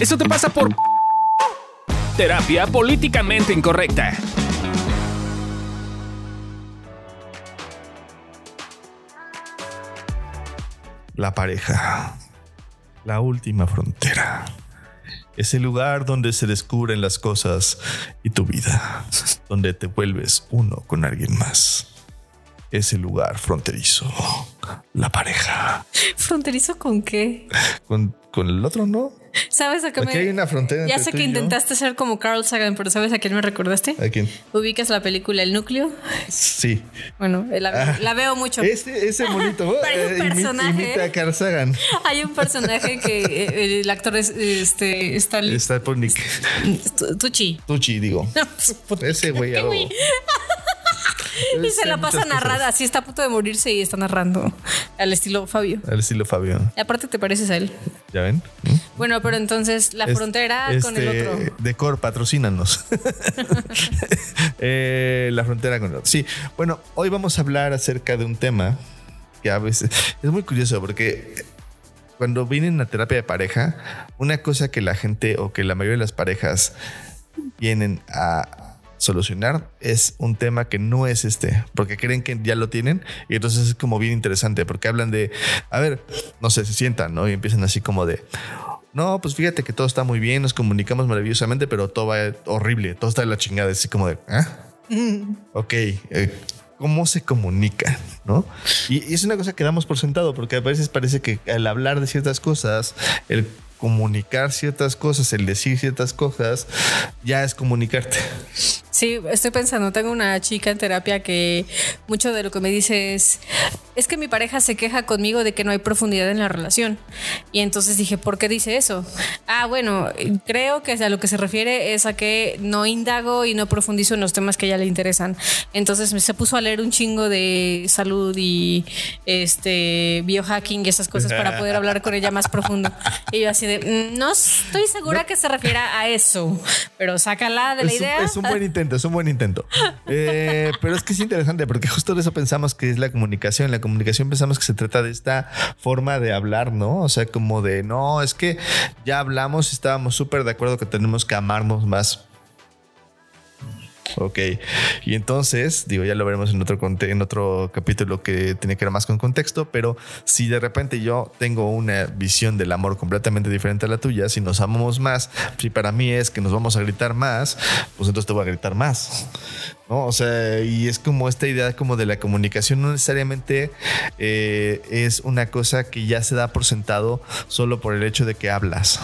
Eso te pasa por terapia políticamente incorrecta. La pareja. La última frontera. Es el lugar donde se descubren las cosas y tu vida. Donde te vuelves uno con alguien más. Es el lugar fronterizo. La pareja. ¿Fronterizo con qué? Con, con el otro, ¿no? ¿Sabes a qué Aquí me.? hay una frontera. Ya entre sé tú que y yo. intentaste ser como Carl Sagan, pero ¿sabes a quién me recordaste? ¿A quién? ¿Ubicas la película El Núcleo? Sí. Bueno, la, Ah. la veo mucho. Ese, ese monito. Parece un eh, personaje. Imita a Carl Sagan. Hay un personaje que eh, el actor es este está Está. Tucci. Tucci, digo. Ese güey. Y se la pasa cosas. narrada, así está a punto de morirse y está narrando al estilo Fabio. Al estilo Fabio. Y aparte te pareces a él. ¿Ya ven? Bueno, pero entonces la Es- frontera con el este, otro. Decor, patrocínanos. Eh, la frontera con el otro. Sí, bueno, hoy vamos a hablar acerca de un tema que a veces es muy curioso porque cuando vienen a terapia de pareja, una cosa que la gente o que la mayoría de las parejas vienen a solucionar es un tema que no es este, porque creen que ya lo tienen y entonces es como bien interesante porque hablan de, a ver, no sé, se sientan, ¿no? Y empiezan así como de, no, pues fíjate que todo está muy bien, nos comunicamos maravillosamente, pero todo va horrible, todo está de la chingada, así como de, ¿ah? Ok, eh, ¿cómo se comunica? ¿No? Y, y es una cosa que damos por sentado, porque a veces parece que al hablar de ciertas cosas, el comunicar ciertas cosas, el decir ciertas cosas, ya es comunicarte. Sí, estoy pensando, tengo una chica en terapia que mucho de lo que me dice es, es que mi pareja se queja conmigo de que no hay profundidad en la relación. Y entonces dije, ¿por qué dice eso? Ah, bueno, creo que a lo que se refiere es a que no indago y no profundizo en los temas que a ella le interesan. Entonces me se puso a leer un chingo de salud y este biohacking y esas cosas para poder hablar con ella más profundo. Y yo así de, "Mm, no estoy segura que se refiera a eso, pero sácala de la es, un, idea. es un buen intento, es un buen intento. Eh, pero es que es interesante porque justo de eso pensamos que es la comunicación. La comunicación pensamos que se trata de esta forma de hablar, ¿no? O sea, como de, no, es que ya hablamos y estábamos súper de acuerdo que tenemos que amarnos más. Ok, y entonces, digo, ya lo veremos en otro, en otro capítulo que tiene que ver más con contexto, pero si de repente yo tengo una visión del amor completamente diferente a la tuya, si nos amamos más, si para mí es que nos vamos a gritar más, pues entonces te voy a gritar más. ¿no? O sea, y es como esta idea como de la comunicación no necesariamente eh, es una cosa que ya se da por sentado solo por el hecho de que hablas.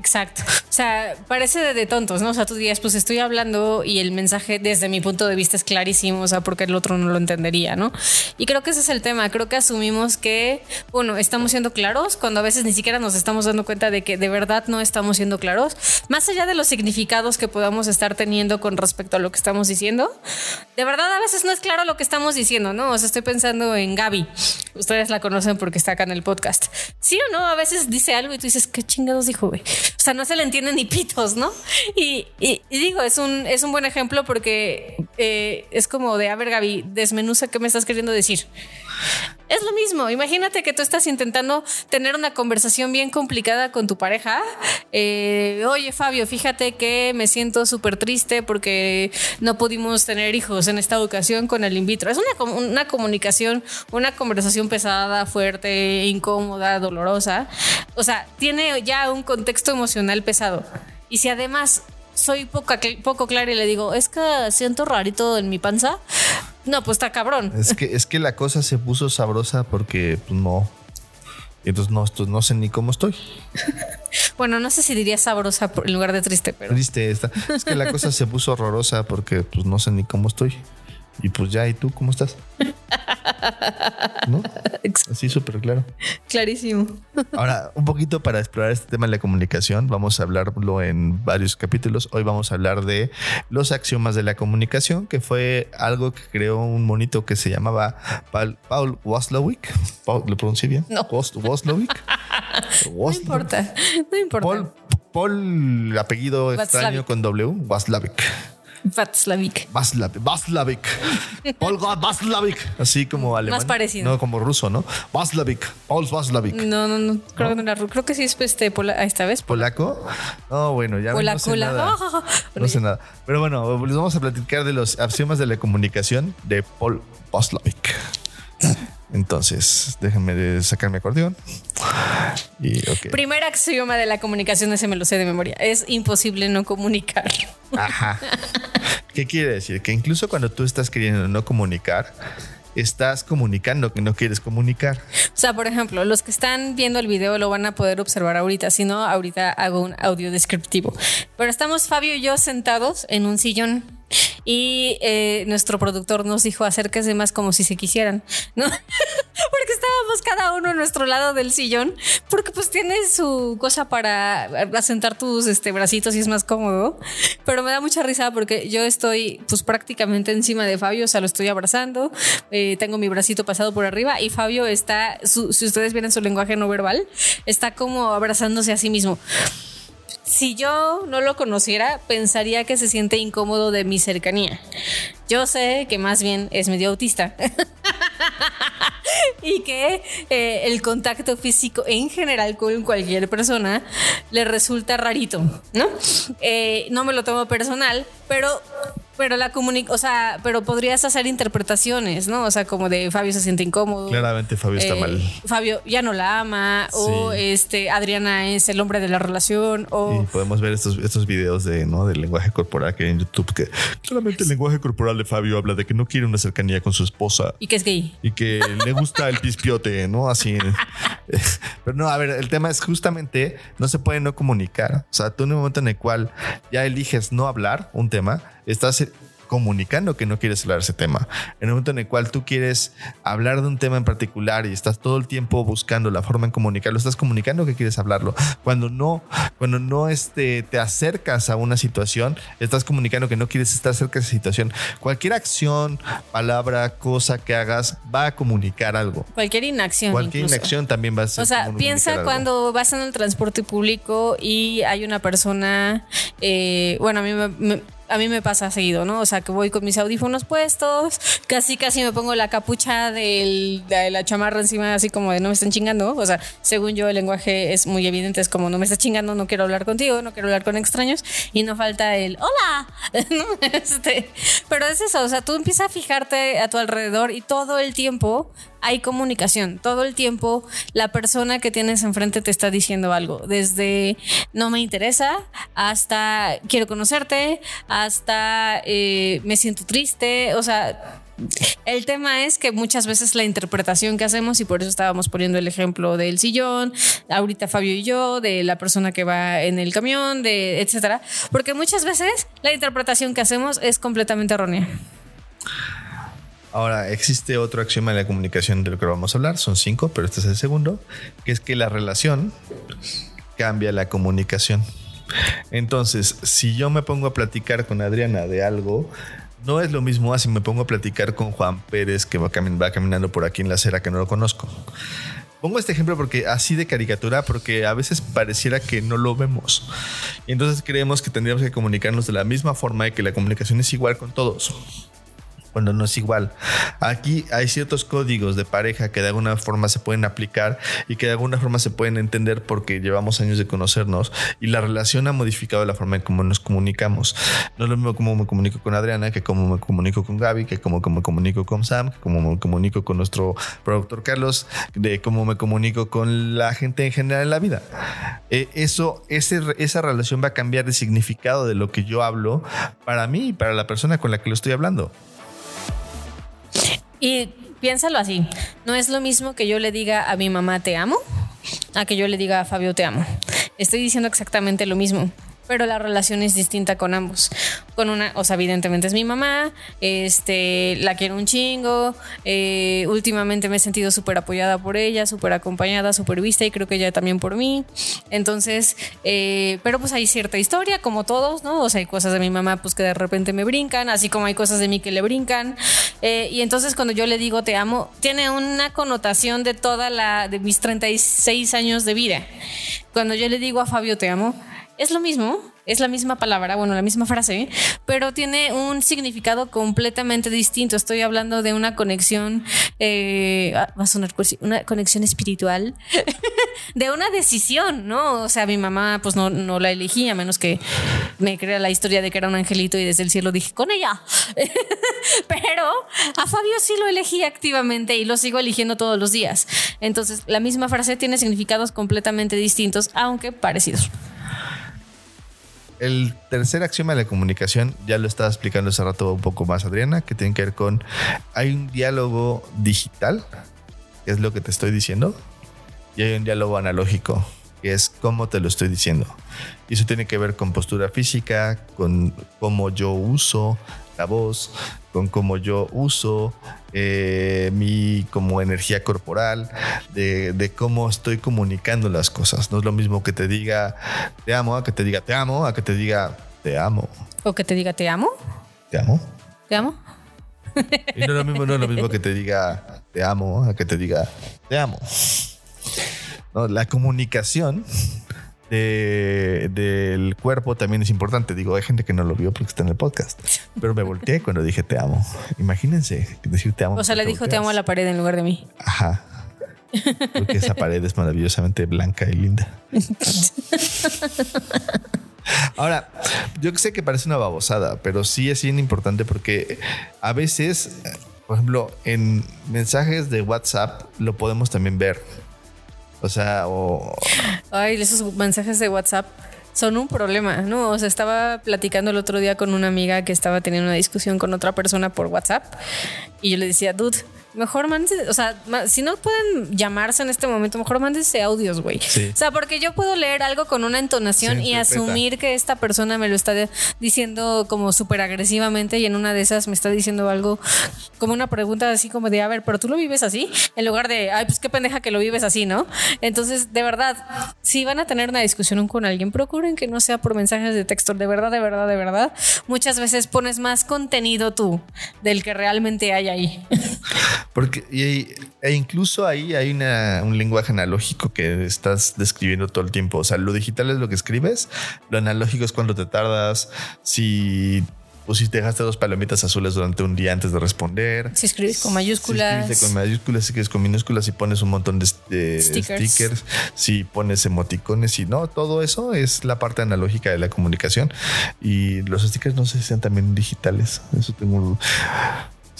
Exacto. O sea, parece de, tontos, ¿no? O sea, tú dirías, pues estoy hablando y el mensaje desde mi punto de vista es clarísimo, o sea, porque el otro no lo entendería, ¿no? Y creo que ese es el tema. Creo que asumimos que, bueno, estamos siendo claros cuando a veces ni siquiera nos estamos dando cuenta de que de verdad no estamos siendo claros. Más allá de los significados que podamos estar teniendo con respecto a lo que estamos diciendo, de verdad a veces no es claro lo que estamos diciendo, ¿no? O sea, estoy pensando en Gaby. Ustedes la conocen porque está acá en el podcast. Sí o no, a veces dice algo y tú dices, ¿qué chingados dijo, güey? O sea, no se le entiende ni pitos, ¿no? Y, y- y digo, es un, es un buen ejemplo porque eh, es como de, a ver, Gaby, desmenuza qué me estás queriendo decir. Es lo mismo. Imagínate que tú estás intentando tener una conversación bien complicada con tu pareja. Eh, Oye, Fabio, fíjate que me siento súper triste porque no pudimos tener hijos en esta ocasión con el in vitro. Es una, una comunicación, una conversación pesada, fuerte, incómoda, dolorosa. O sea, tiene ya un contexto emocional pesado. Y si además soy poco, poco clara y le digo, es que siento rarito en mi panza, no, pues está cabrón. Es que, es que la cosa se puso sabrosa porque pues, no. Entonces no, esto- no sé ni cómo estoy. Bueno, no sé si diría sabrosa en lugar de triste, pero Triste esta. Es que la cosa se puso horrorosa porque pues no sé ni cómo estoy. Y pues ya, ¿y tú cómo estás? ¿No? Así súper claro. clarísimo. Ahora, un poquito para explorar este tema de la comunicación, vamos a hablarlo en varios capítulos. Hoy vamos a hablar de los axiomas de la comunicación, que fue algo que creó un monito que se llamaba Paul, Paul ¿Lo pronuncié bien? No. No importa, no importa. Paul, Paul, apellido extraño con W, Waslowik. Václavic. Václav- Václavic. Olga Václavic. Así como alemán. parecido. No, como ruso, ¿no? Václavic. Paul Václavic. No, no, no. Creo que no era ru- Creo que sí es este pola, ah, esta vez. ¿Polaco? No, bueno, ya Pola no sé nada. No sé nada. Pero bueno, les vamos a platicar de los axiomas de la comunicación de Paul Václavic. Entonces, déjenme sacar mi acordeón. Y ok. Primer axioma de la comunicación, ese me lo sé de memoria. Es imposible no comunicar. Ajá. ¿Qué quiere decir? Que incluso cuando tú estás queriendo no comunicar, estás comunicando que no quieres comunicar. O sea, por ejemplo, los que están viendo el video lo van a poder observar ahorita. Si no, ahorita hago un audio descriptivo. Pero estamos Fabio y yo sentados en un sillón. Y eh, nuestro productor nos dijo acérquese más como si se quisieran, ¿no? porque estábamos cada uno a nuestro lado del sillón, porque pues tiene su cosa para asentar tus este, bracitos y es más cómodo. Pero me da mucha risa porque yo estoy pues prácticamente encima de Fabio, o sea, lo estoy abrazando, eh, tengo mi bracito pasado por arriba y Fabio está, su- si ustedes vieron su lenguaje no verbal, está como abrazándose a sí mismo. Si yo no lo conociera, pensaría que se siente incómodo de mi cercanía. Yo sé que más bien es medio autista. y que eh, el contacto físico en general con cualquier persona le resulta rarito, ¿no? Eh, no me lo tomo personal, pero pero la comunicación, o sea, pero podrías hacer interpretaciones, ¿no? O sea, como de Fabio se siente incómodo. Claramente Fabio está Eh, mal. Fabio ya no la ama, o este Adriana es el hombre de la relación, o Y podemos ver estos, estos videos de, ¿no? del lenguaje corporal que hay en YouTube, que claramente el lenguaje corporal de Fabio habla de que no quiere una cercanía con su esposa y que es gay. y que le gusta el pispiote, ¿no? Así. Pero no, a ver, el tema es justamente no se puede no comunicar. O sea, tú en un momento en el cual ya eliges no hablar un tema, estás comunicando que no quieres hablar de ese tema. En el momento en el cual tú quieres hablar de un tema en particular y estás todo el tiempo buscando la forma en comunicarlo, estás comunicando que quieres hablarlo. Cuando no, cuando no este, te acercas a una situación, estás comunicando que no quieres estar cerca de esa situación. Cualquier acción, palabra, cosa que hagas va a comunicar algo. Cualquier inacción. Cualquier incluso. inacción también va a ser. O sea, piensa algo. cuando vas en el transporte público y hay una persona, eh, bueno, a mí me, me- a mí me pasa seguido, ¿no? O sea, que voy con mis audífonos puestos, casi casi me pongo la capucha del- de la chamarra encima, así como de no me están chingando. O sea, según yo el lenguaje es muy evidente, es como no me estás chingando, no quiero hablar contigo, no quiero hablar con extraños y no falta el hola. Este, pero es eso, o sea, tú empiezas a fijarte a tu alrededor y todo el tiempo hay comunicación. Todo el tiempo la persona que tienes enfrente te está diciendo algo. Desde no me interesa hasta quiero conocerte, hasta eh, me siento triste. O sea, el tema es que muchas veces la interpretación que hacemos, y por eso estábamos poniendo el ejemplo del sillón, ahorita Fabio y yo, de la persona que va en el camión, de etcétera, porque muchas veces la interpretación que hacemos es completamente errónea. Ahora, existe otro axioma de la comunicación de lo que vamos a hablar. Son cinco, pero este es el segundo, que es que la relación cambia la comunicación. Entonces, si yo me pongo a platicar con Adriana de algo, no es lo mismo así me pongo a platicar con Juan Pérez que va, va caminando por aquí en la acera que no lo conozco. Pongo este ejemplo porque así de caricatura, porque a veces pareciera que no lo vemos. Y entonces creemos que tendríamos que comunicarnos de la misma forma y que la comunicación es igual con todos cuando no es igual. Aquí hay ciertos códigos de pareja que de alguna forma se pueden aplicar y que de alguna forma se pueden entender porque llevamos años de conocernos y la relación ha modificado la forma en cómo nos comunicamos. No es lo mismo cómo me comunico con Adriana que cómo me comunico con Gaby, que cómo me comunico con Sam, que cómo me comunico con nuestro productor Carlos, de cómo me comunico con la gente en general en la vida. Eh, eso, ese, esa relación va a cambiar de significado de lo que yo hablo para mí y para la persona con la que lo estoy hablando. Y piénsalo así, no es lo mismo que yo le diga a mi mamá te amo, a que yo le diga a Fabio te amo. Estoy diciendo exactamente lo mismo. Pero la relación es distinta con ambos. Con una, o sea, evidentemente es mi mamá, este, la quiero un chingo. eh, últimamente me he sentido súper apoyada por ella, súper acompañada, súper vista y creo que ella también por mí. Entonces, eh, pero pues hay cierta historia, como todos, ¿no? O sea, hay cosas de mi mamá pues que de repente me brincan, así como hay cosas de mí que le brincan. Eh, y entonces cuando yo le digo te amo, tiene una connotación de toda la, de mis 36 años de vida. Cuando yo le digo a Fabio te amo, es lo mismo, es la misma palabra, bueno, la misma frase, pero tiene un significado completamente distinto. Estoy hablando de una conexión, eh, ah, va a sonar una conexión espiritual, de una decisión, ¿no? O sea, mi mamá pues no, no la elegí, a menos que me crea la historia de que era un angelito y desde el cielo dije, con ella. pero a Fabio sí lo elegí activamente y lo sigo eligiendo todos los días. Entonces, la misma frase tiene significados completamente distintos, aunque parecidos. El tercer axioma de la comunicación, ya lo estaba explicando hace rato un poco más Adriana, que tiene que ver con, hay un diálogo digital, que es lo que te estoy diciendo, y hay un diálogo analógico, que es cómo te lo estoy diciendo. Y eso tiene que ver con postura física, con cómo yo uso la voz, con cómo yo uso eh, mi como energía corporal, de, cómo estoy comunicando las cosas. No es lo mismo que te diga te amo, a que te diga te amo, a que te diga te amo. O que te diga te amo. Te amo. Te amo. Y no es lo mismo, no es lo mismo que te diga te amo, a que te diga te amo. No, la comunicación del cuerpo también es importante. Digo, hay gente que no lo vio porque está en el podcast. Pero me volteé cuando dije te amo. Imagínense decir te amo. O sea, le dijo te amo a la pared en lugar de mí. Ajá. Porque esa pared es maravillosamente blanca y linda. Ahora, yo sé que parece una babosada, pero sí es bien importante porque a veces, por ejemplo, en mensajes de WhatsApp lo podemos también ver. O sea, o... Ay, esos mensajes de WhatsApp son un problema, ¿no? O sea, estaba platicando el otro día con una amiga que estaba teniendo una discusión con otra persona por WhatsApp y yo le decía, dude, Mejor mándense, o sea, si no pueden llamarse en este momento, mejor mándense audios, güey. O sea, porque yo puedo leer algo con una entonación y asumir que esta persona me lo está diciendo como súper agresivamente y en una de esas me está diciendo algo como una pregunta así como de, a ver, pero tú lo vives así, en lugar de, ay, pues qué pendeja que lo vives así, ¿no? Entonces, de verdad, si van a tener una discusión con alguien, procuren que no sea por mensajes de texto, de verdad, de verdad, de verdad. Muchas veces pones más contenido tú del que realmente hay ahí. Porque e incluso ahí hay un lenguaje analógico que estás describiendo todo el tiempo. O sea, lo digital es lo que escribes, lo analógico es cuando te tardas, si pues si te dejaste dos palomitas azules durante un día antes de responder. Si escribes con mayúsculas. Si escribes con mayúsculas, si escribes con minúsculas, si pones un montón de, stickers. si pones emoticones y no, todo eso es la parte analógica de la comunicación. Y los stickers no si sean también digitales. Eso tengo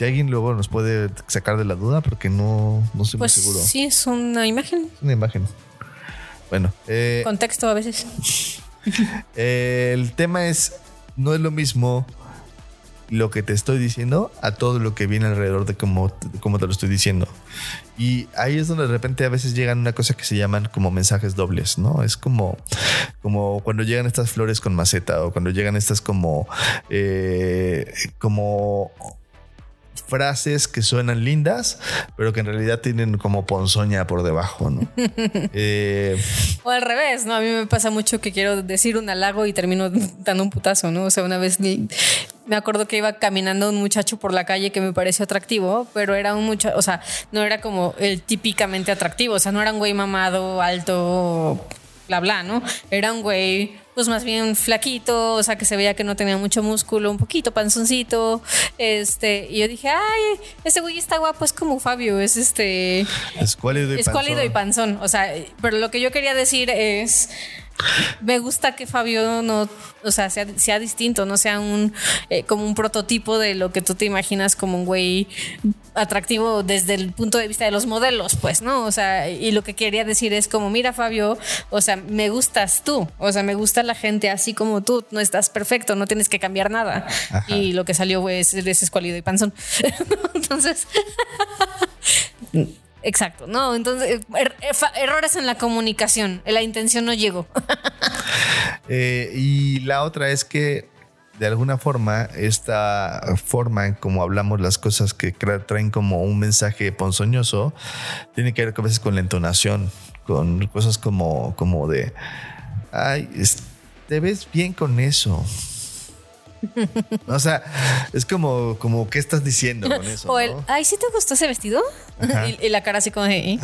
si alguien luego nos puede sacar de la duda, porque no, no estoy pues muy seguro. Sí, es una imagen. Una imagen. Bueno. Eh, Contexto a veces. el tema es, no es lo mismo lo que te estoy diciendo a todo lo que viene alrededor de cómo, cómo te lo estoy diciendo. Y ahí es donde de repente a veces llegan una cosa que se llaman como mensajes dobles, ¿no? Es como, como cuando llegan estas flores con maceta o cuando llegan estas como, eh, como frases que suenan lindas, pero que en realidad tienen como ponzoña por debajo, ¿no? Eh, o al revés, ¿no? A mí me pasa mucho que quiero decir un halago y termino dando un putazo, ¿no? O sea, una vez me acuerdo que iba caminando un muchacho por la calle que me pareció atractivo, pero era un muchacho, o sea, no era como el típicamente atractivo, o sea, no era un güey mamado, alto, bla, bla, ¿no? Era un güey pues más bien flaquito, o sea, que se veía que no tenía mucho músculo, un poquito panzoncito, este, y yo dije, ay, ese güey está guapo, es como Fabio, es este... Escuálido y panzón. y panzón, o sea, pero lo que yo quería decir es me gusta que Fabio no, o sea, sea, distinto, no sea un eh, como un prototipo de lo que tú te imaginas como un güey atractivo desde el punto de vista de los modelos, pues, ¿no? O sea, y lo que quería decir es como, mira, Fabio, o sea, me gustas tú, o sea, me gusta la gente así como tú, no estás perfecto, no tienes que cambiar nada. Y lo que salió es, es escuálido y panzón. Entonces, Exacto, no, entonces er, er, errores en la comunicación, la intención no llegó. Eh, y la otra es que de alguna forma esta forma en como hablamos las cosas que traen como un mensaje ponzoñoso tiene que ver a veces con la entonación, con cosas como, como de, ay, te ves bien con eso o sea, es como, como, ¿qué estás diciendo con eso? O el, ay, ¿sí te gustó ese vestido? Y, la cara así como de... ¿eh?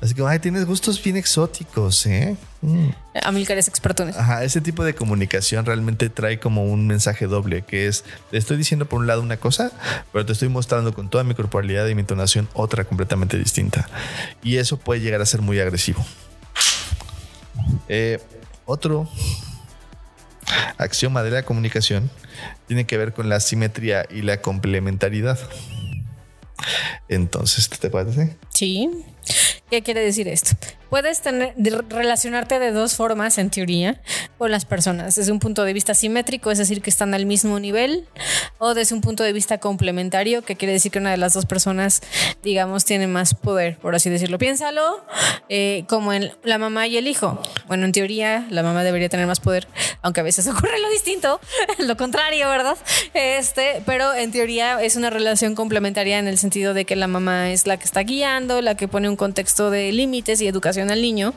Así que, ay, tienes gustos bien exóticos, ¿eh? Mm. Amilcar es experto en eso. Ajá, ese tipo de comunicación realmente trae como un mensaje doble, que es, te estoy diciendo por un lado una cosa, pero te estoy mostrando con toda mi corporalidad y mi entonación otra completamente distinta. Y eso puede llegar a ser muy agresivo. Eh, otro axioma de la comunicación tiene que ver con la simetría y la complementariedad. Entonces, ¿te parece? Sí. ¿Qué quiere decir esto? Puedes tener, relacionarte de dos formas, en teoría, con las personas. Desde un punto de vista simétrico, es decir, que están al mismo nivel, o desde un punto de vista complementario, que quiere decir que una de las dos personas, digamos, tiene más poder, por así decirlo. Piénsalo eh, como en la mamá y el hijo. Bueno, en teoría, la mamá debería tener más poder, aunque a veces ocurre lo distinto, lo contrario, ¿verdad? Este, pero en teoría es una relación complementaria en el sentido de que la mamá es la que está guiando, la que pone un contexto de límites y educación al niño,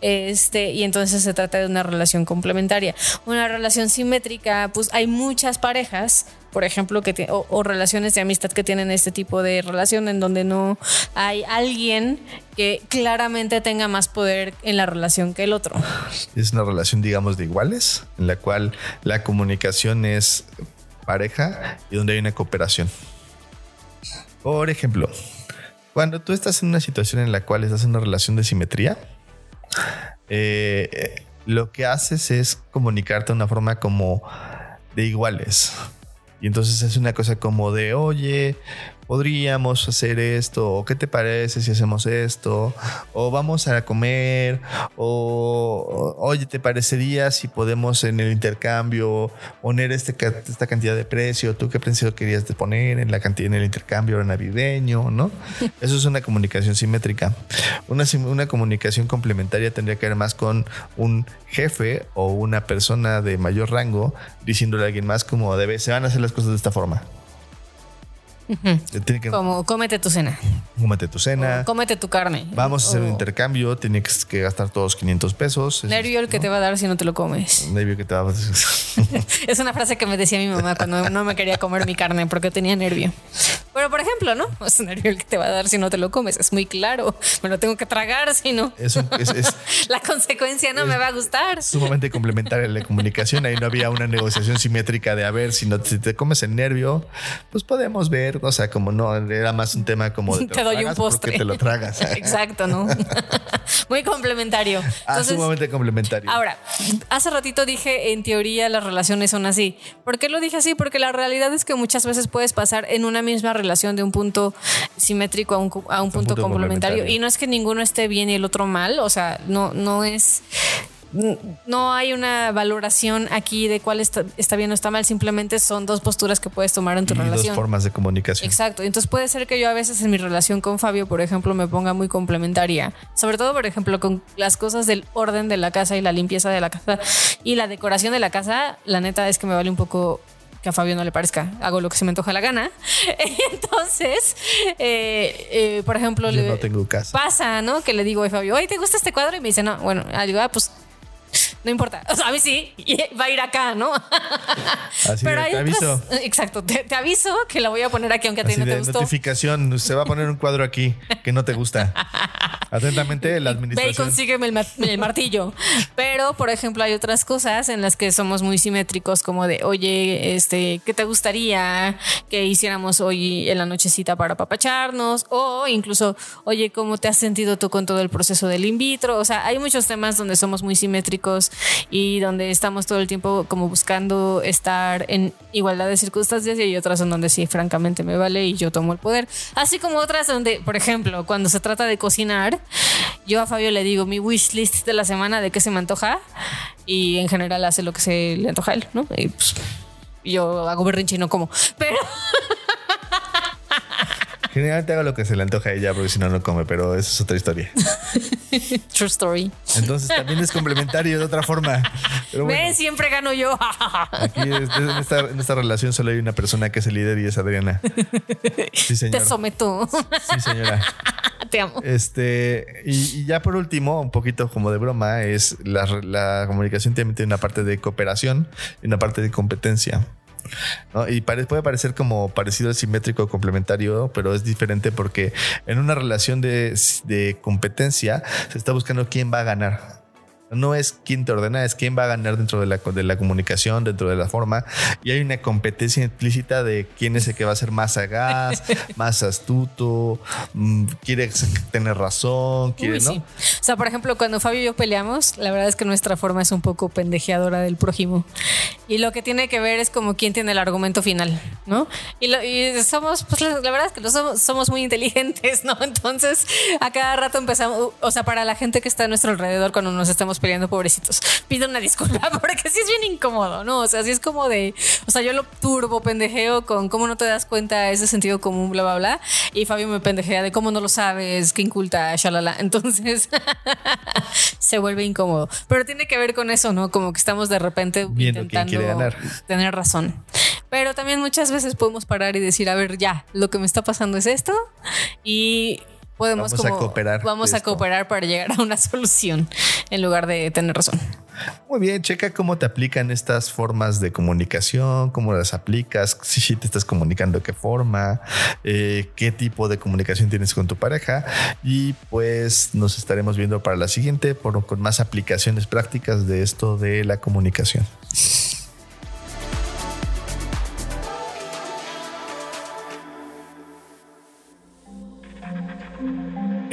este, y entonces se trata de una relación complementaria. Una relación simétrica, pues hay muchas parejas por ejemplo, que o, relaciones de amistad que tienen este tipo de relación en donde no hay alguien que claramente tenga más poder en la relación que el otro. Es una relación, digamos, de iguales, en la cual la comunicación es pareja y donde hay una cooperación. Por ejemplo, cuando tú estás en una situación en la cual estás en una relación de simetría, eh, lo que haces es comunicarte de una forma como de iguales. Y entonces es una cosa como de, oye, podríamos hacer esto, o qué te parece si hacemos esto, o vamos a comer, o oye, ¿te parecería si podemos en el intercambio poner este, esta cantidad de precio? ¿Tú qué precio querías poner en la cantidad en el intercambio navideño? ¿No? Eso es una comunicación simétrica. Una, una comunicación complementaria tendría que ver más con un jefe o una persona de mayor rango diciéndole a alguien más como debe, se van a hacer las cosas de esta forma. Como cómete tu cena. Cómete tu cena. cómete tu carne. Vamos a hacer un intercambio. Tienes que gastar todos 500 pesos. Nervio el que te va a dar si no te lo comes. Nervio que te va a dar. es una frase que me decía mi mamá cuando no me quería comer mi carne porque tenía nervio. Pero por ejemplo, ¿no? Es nervio el que te va a dar si no te lo comes. Es muy claro. Me lo tengo que tragar si no. Es, la consecuencia no me va a gustar. Sumamente complementaria la comunicación. Ahí no había una negociación simétrica de a ver si no si te comes el nervio, pues podemos ver o sea, como no, era más un tema como de te, doy un postre. te lo tragas. Exacto, ¿no? Muy complementario. Ah, sumamente complementario. Ahora, hace ratito dije, en teoría las relaciones son así. ¿Por qué lo dije así? Porque la realidad es que muchas veces puedes pasar en una misma relación de un punto simétrico a un, a un, punto, complementario. Y no es que ninguno esté bien y el otro mal, o sea, no, no es no hay una valoración aquí de cuál está, bien o está mal, simplemente son dos posturas que puedes tomar en tu relación. Dos formas de comunicación. Exacto. Entonces puede ser que yo a veces en mi relación con Fabio, por ejemplo, me ponga muy complementaria. Sobre todo, por ejemplo, con las cosas del orden de la casa y la limpieza de la casa y la decoración de la casa. La neta es que me vale un poco que a Fabio no le parezca, hago lo que se me antoja la gana. Entonces, eh, eh, por ejemplo, le no tengo casa. pasa, ¿no? Que le digo a Fabio, oye, ¿te gusta este cuadro? Y me dice, no, bueno, digo, ah, pues no importa. O sea, a mí sí, va a ir acá, ¿no? Así Pero te aviso. Exacto, te, aviso que la voy a poner aquí, aunque a ti no te gustó. Notificación, se va a poner un cuadro aquí que no te gusta. Atentamente, la administración. Ve y consígueme el, martillo. Pero, por ejemplo, hay otras cosas en las que somos muy simétricos, como de, oye, este, ¿qué te gustaría que hiciéramos hoy en la nochecita para papacharnos? O incluso, oye, ¿cómo te has sentido tú con todo el proceso del in vitro? O sea, hay muchos temas donde somos muy simétricos y donde estamos todo el tiempo como buscando estar en igualdad de circunstancias y hay otras en donde sí, francamente me vale y yo tomo el poder. Así como otras donde, por ejemplo, cuando se trata de cocinar, yo a Fabio le digo mi wish list de la semana de qué se me antoja y en general hace lo que se le antoja a él, ¿no? Y pues, yo hago berrinche y no como, pero... Generalmente hago lo que se le antoja a ella porque si no, no come, pero eso es otra historia. True story. Entonces también es complementario de otra forma. Pero siempre gano yo. Aquí en esta, relación solo hay una persona que es el líder y es Adriana. Sí. Te someto. Sí, señora. Te amo. Este, y, ya por último, un poquito como de broma, es la, la comunicación tiene una parte de cooperación y una parte de competencia. Y puede parecer como parecido al simétrico complementario, pero es diferente porque en una relación de, de competencia se está buscando quién va a ganar. No es quién te ordena, es quién va a ganar dentro de la, de la comunicación, dentro de la forma. Y hay una competencia implícita de quién es el que va a ser más sagaz, más astuto, mm, quiere tener razón, quiere, ¿no? O sea, por ejemplo, cuando Fabio y yo peleamos, la verdad es que nuestra forma es un poco pendejeadora del prójimo. Y lo que tiene que ver es como quién tiene el argumento final, ¿no? Y, somos, pues la, verdad es que somos, somos muy inteligentes, ¿no? Entonces, a cada rato empezamos, o sea, para la gente que está a nuestro alrededor cuando nos estamos peleando, pobrecitos. Pido una disculpa porque sí es bien incómodo, ¿no? O sea, sí es como de, o sea, yo lo turbo pendejeo con cómo no te das cuenta ese sentido común, bla, bla, bla. Y Fabio me pendejea de cómo no lo sabes, qué inculta, shalala. Entonces se vuelve incómodo. Pero tiene que ver con eso, ¿no? Como que estamos de repente intentando tener razón. Pero también muchas veces podemos parar y decir, a ver, ya, lo que me está pasando es esto. Y podemos vamos a cooperar vamos a cooperar para llegar a una solución en lugar de tener razón. Muy bien, checa cómo te aplican estas formas de comunicación, cómo las aplicas, si te estás comunicando, qué forma, eh, qué tipo de comunicación tienes con tu pareja y pues nos estaremos viendo para la siguiente por, con más aplicaciones prácticas de esto de la comunicación.